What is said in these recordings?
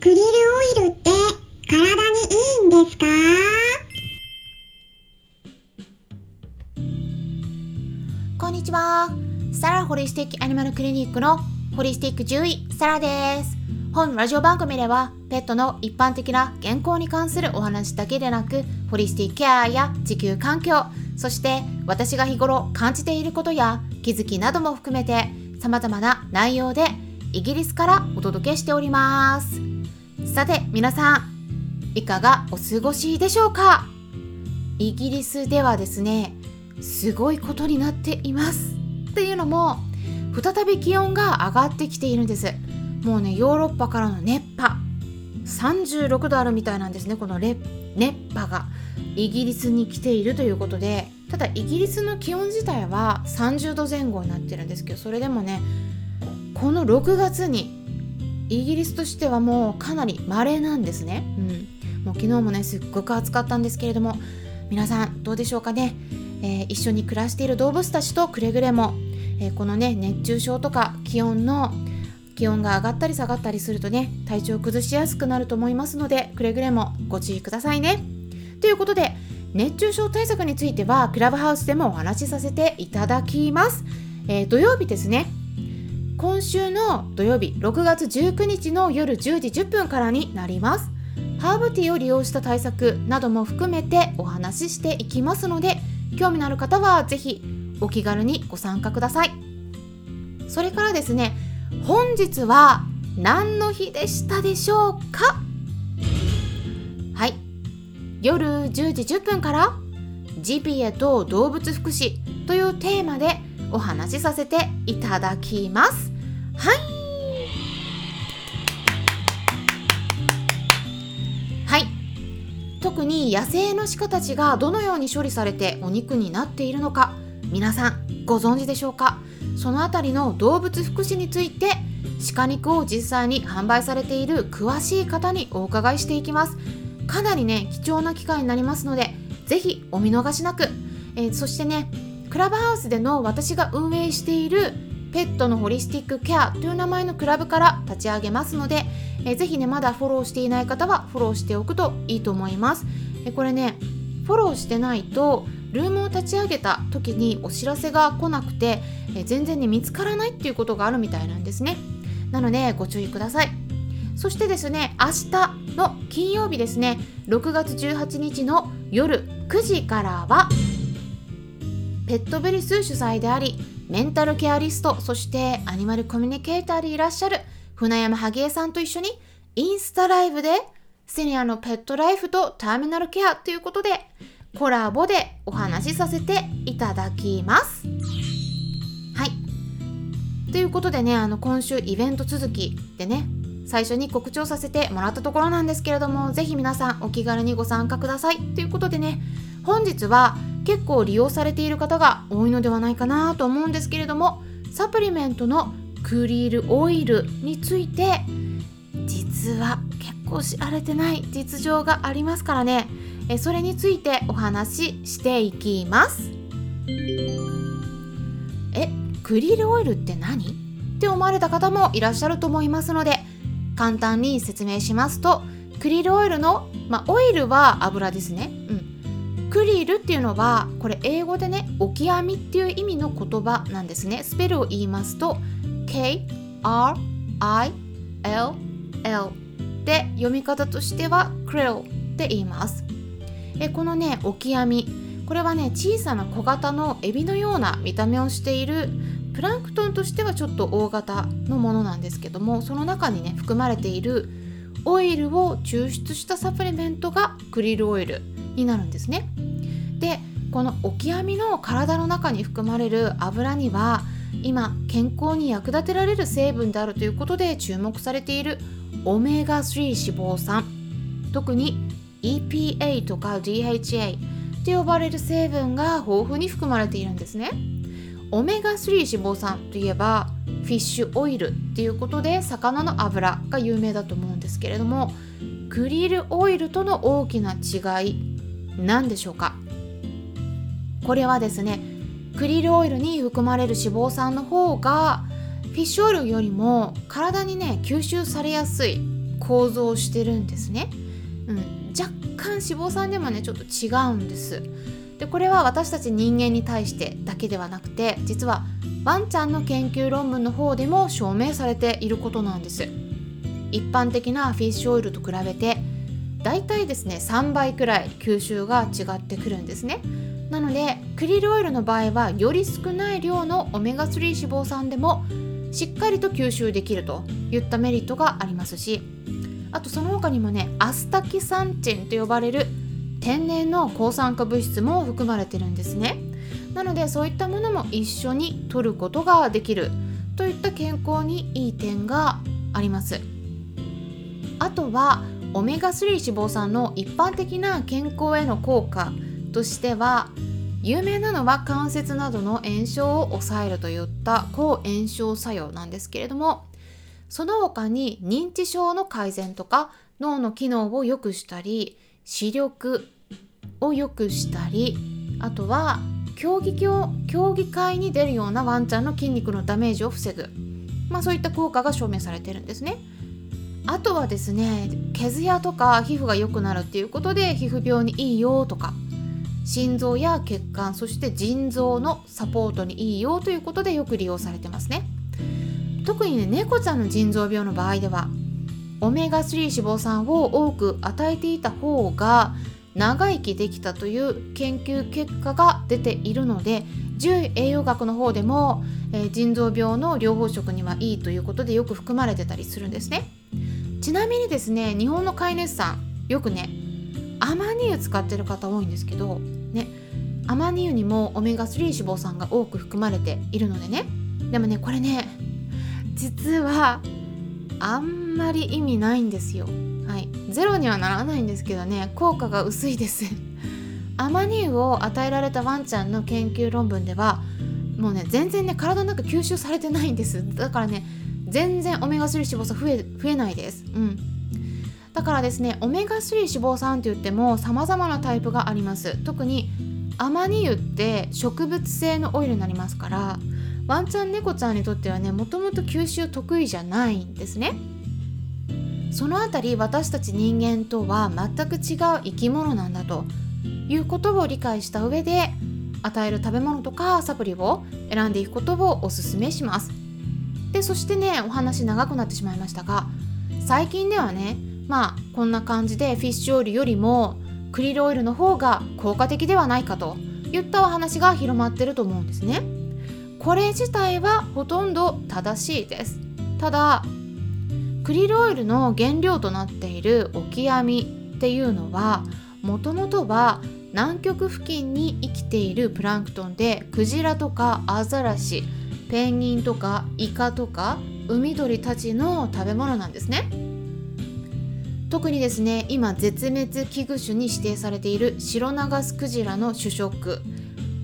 クリルオイルって体にいいんですか？こんにちは。サラホリスティックアニマルクリニックのホリスティック獣医、サラです。本ラジオ番組では、ペットの一般的な健康に関するお話だけでなく、ホリスティックケアや地球環境、そして私が日頃感じていることや気づきなども含めて、様々な内容でイギリスからお届けしております。さて、皆さん、いかがお過ごしでしょうか？イギリスではですね、すごいことになっています。っていうのも、再び気温が上がってきているんです。もうね、ヨーロッパからの熱波、36度あるみたいなんですね、この熱波がイギリスに来ているということで、ただイギリスの気温自体は30度前後になってるんですけど、それでもね、この6月にイギリスとしてはもうかなり稀なんですね。うん、もう昨日もね、すっごく暑かったんですけれども、皆さんどうでしょうかね。えー一緒に暮らしている動物たちとくれぐれも、えーこのね熱中症とか気温の気温が上がったり下がったりするとね体調崩しやすくなると思いますのでくれぐれもご注意くださいね。ということで熱中症対策についてはクラブハウスでもお話しさせていただきます。えー土曜日ですね今週の土曜日6月19日の夜10時10分からになります。ハーブティーを利用した対策なども含めてお話ししていきますので興味のある方はぜひお気軽にご参加ください。それからですね本日は何の日でしたでしょうか？はい。夜10時10分からジビエと動物福祉というテーマでお話しさせていただきます。はい。特に野生の鹿たちがどのように処理されてお肉になっているのか皆さんご存知でしょうか？そのあたりの動物福祉について鹿肉を実際に販売されている詳しい方にお伺いしていきます。かなりね貴重な機会になりますのでぜひお見逃しなく、えーそしてねクラブハウスでの私が運営しているペットのホリスティックケアという名前のクラブから立ち上げますので、えーぜひねまだフォローしていない方はフォローしておくといいと思います。えこれねフォローしてないとルームを立ち上げた時にお知らせが来なくて、え全然ね見つからないっていうことがあるみたいなんですね。なのでご注意ください。そしてですね明日の金曜日ですね6月18日の夜9時からはペットベリス主催でありメンタルケアリストそしてアニマルコミュニケーターでいらっしゃる船山萩江さんと一緒にインスタライブでセニアのペットライフとターミナルケアということでコラボでお話しさせていただきます。はい。ということでね、あの今週イベント続きでね、最初に告知をさせてもらったところなんですけれども、ぜひ皆さんお気軽にご参加ください。ということでね、本日は結構利用されている方が多いのではないかなと思うんですけれども、サプリメントのクリールオイルについて、実は結構知られてない実情がありますからね、えそれについてお話ししていきます。え、クリールオイルって何？って思われた方もいらっしゃると思いますので、簡単に説明しますと、クリールオイルの、まあ、オイルは油ですね。うん。クリルっていうのは、これ英語でね、オキアミっていう意味の言葉なんですね。スペルを言いますと、K, R, I, L, L で読み方としては krill って言います。えこのねオキアミこれはね小さな小型のエビのような見た目をしているプランクトンとしてはちょっと大型のものなんですけどもその中にね含まれているオイルを抽出したサプリメントがクリルオイルになるんですね。でこのオキアミの体の中に含まれる油には今健康に役立てられる成分であるということで注目されているオメガ3脂肪酸特に EPA とか DHA って呼ばれる成分が豊富に含まれているんですね。オメガ3脂肪酸といえばフィッシュオイルっていうことで魚の油が有名だと思うんですけれどもクリルオイルとの大きな違い何でしょうか？これはですねクリルオイルに含まれる脂肪酸の方がフィッシュオイルよりも体にね吸収されやすい構造をしてるんですね、うん、若干脂肪酸でもねちょっと違うんです。でこれは私たち人間に対してだけではなくて実はワンちゃんの研究論文の方でも証明されていることなんです。一般的なフィッシュオイルと比べてだいたいですね3倍くらい吸収が違ってくるんですね。なのでクリルオイルの場合はより少ない量のオメガ3脂肪酸でもしっかりと吸収できるといったメリットがありますしあとその他にもねアスタキサンチンと呼ばれる天然の抗酸化物質も含まれてるんですね。なのでそういったものも一緒に摂ることができるといった健康にいい点があります。あとはオメガ3脂肪酸の一般的な健康への効果としては有名なのは関節などの炎症を抑えるといった抗炎症作用なんですけれどもその他に認知症の改善とか脳の機能を良くしたり視力を良くしたりあとは競技競競技会に出るようなワンちゃんの筋肉のダメージを防ぐ、まあ、そういった効果が証明されてるんですね。あとはですね毛艶とか皮膚が良くなるっていうことで皮膚病にいいよとか心臓や血管そして腎臓のサポートにいいよということでよく利用されてますね。特にね猫ちゃんの腎臓病の場合ではオメガ3脂肪酸を多く与えていた方が長生きできたという研究結果が出ているので獣医栄養学の方でも、えー、腎臓病の療法食にはいいということでよく含まれてたりするんですね。ちなみにですね日本の飼い主さんよくねアマニ油使ってる方多いんですけどね。アマニ油にもオメガ3脂肪酸が多く含まれているのでね。でもねこれね実はあんまり意味ないんですよ。はい。ゼロにはならないんですけどね効果が薄いです。アマニ油を与えられたワンちゃんの研究論文ではもうね全然ね体の中吸収されてないんです。だからね全然オメガ3脂肪酸増え増えないです。うん。だからですねオメガ3脂肪酸って言っても様々なタイプがあります。特にアマニ油って植物性のオイルになりますからワンちゃん猫ちゃんにとってはねもともと吸収得意じゃないんですね。そのあたり私たち人間とは全く違う生き物なんだということを理解した上で与える食べ物とかサプリを選んでいくことをおすすめします。でそしてねお話長くなってしまいましたが最近ではねまあこんな感じでフィッシュオイルよりもクリルオイルの方が効果的ではないかといったお話が広まってると思うんですね。これ自体はほとんど正しいです。ただクリルオイルの原料となっているオキアミっていうのはもともとは南極付近に生きているプランクトンでクジラとかアザラシペンギンとかイカとか海鳥たちの食べ物なんですね。特にですね今絶滅危惧種に指定されているシロナガスクジラの主食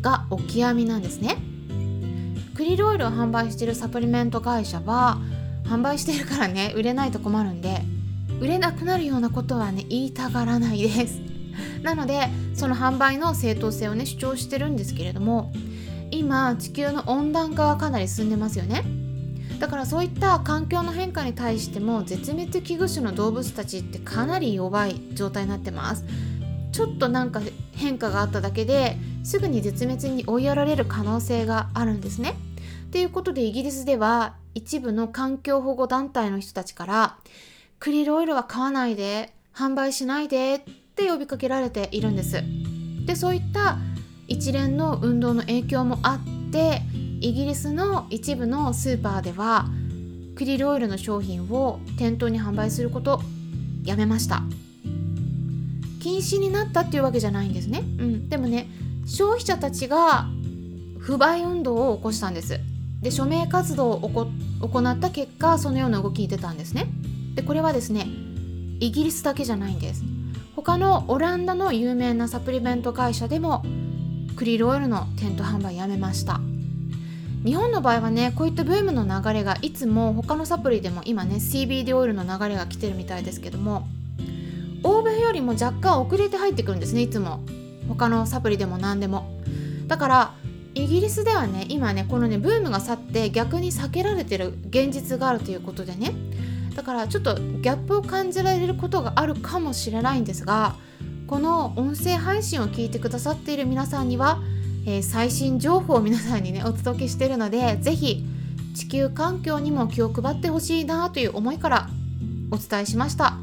がオキアミなんですね。クリルオイルを販売しているサプリメント会社は販売してるからね売れないと困るんで売れなくなるようなことはね言いたがらないです。なのでその販売の正当性をね主張してるんですけれども今地球の温暖化はかなり進んでますよね。だからそういった環境の変化に対しても絶滅危惧種の動物たちってかなり弱い状態になってます。ちょっとなんか変化があっただけですぐに絶滅に追いやられる可能性があるんですね。ということでイギリスでは一部の環境保護団体の人たちからクリルオイルは買わないで販売しないでって呼びかけられているんです。でそういった一連の運動の影響もあってイギリスの一部のスーパーではクリルオイルの商品を店頭に販売することやめました。禁止になったっていうわけじゃないんですね、うん、でもね消費者たちが不買運動を起こしたんです。で署名活動を行った結果そのような動きに出たんですね。でこれはですねイギリスだけじゃないんです。他のオランダの有名なサプリメント会社でもクリルオイルの店頭販売やめました。日本の場合はねこういったブームの流れがいつも他のサプリでも今ね CBD オイルの流れが来てるみたいですけども欧米よりも若干遅れて入ってくるんですねいつも。他のサプリでも何でも。だからイギリスではね今ねこのねブームが去って逆に避けられてる現実があるということでねだからちょっとギャップを感じられることがあるかもしれないんですがこの音声配信を聞いてくださっている皆さんには、えー、最新情報を皆さんにね お届けしているので是非地球環境にも気を配ってほしいなという思いからお伝えしました。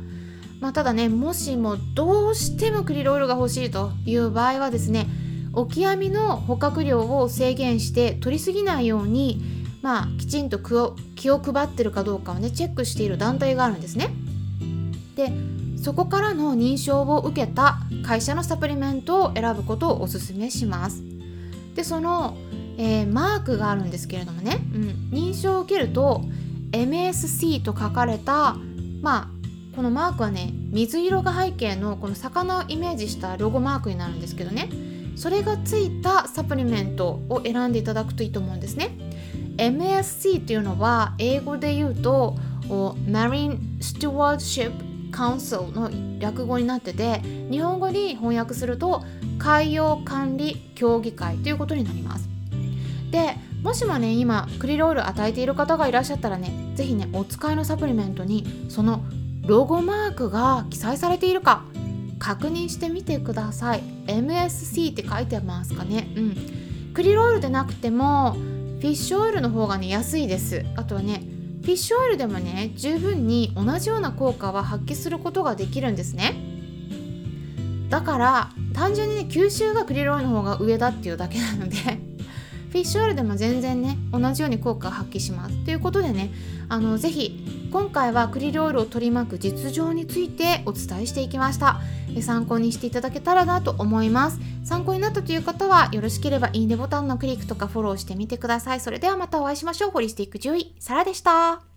まあ、ただねもしもどうしてもクリロイルが欲しいという場合はですねオキアミの捕獲量を制限して取りすぎないようにまあきちんと気を配ってるかどうかをねチェックしている団体があるんですね。でそこからの認証を受けた会社のサプリメントを選ぶことをおすすめします。でその、えー、マークがあるんですけれどもね、うん、認証を受けると MSC と書かれたまあこのマークはね水色が背景のこの魚をイメージしたロゴマークになるんですけどね。それがついたサプリメントを選んでいただくといいと思うんですね。MSC っていうのは英語で言うと Marine Stewardship Council の略語になってて日本語に翻訳すると海洋管理協議会ということになります。でもしもね今クリロール与えている方がいらっしゃったらね是非ねお使いのサプリメントにそのロゴマークが記載されているか確認してみてください。MSC って書いてますかね。うん。クリロールでなくてもフィッシュオイルの方がね安いです。あとはねィッシュオイルでもね十分に同じような効果は発揮することができるんですね。だから単純にね吸収がクリロールの方が上だっていうだけなのでフィッシュオイルでも全然ね同じように効果を発揮します。ということでねあのぜひ今回はクリルオイルを取り巻く実情についてお伝えしていきました。参考にしていただけたらなと思います。参考になったという方はよろしければいいねボタンのクリックとかフォローしてみてください。それではまたお会いしましょう。ホリスティック獣医サラでした。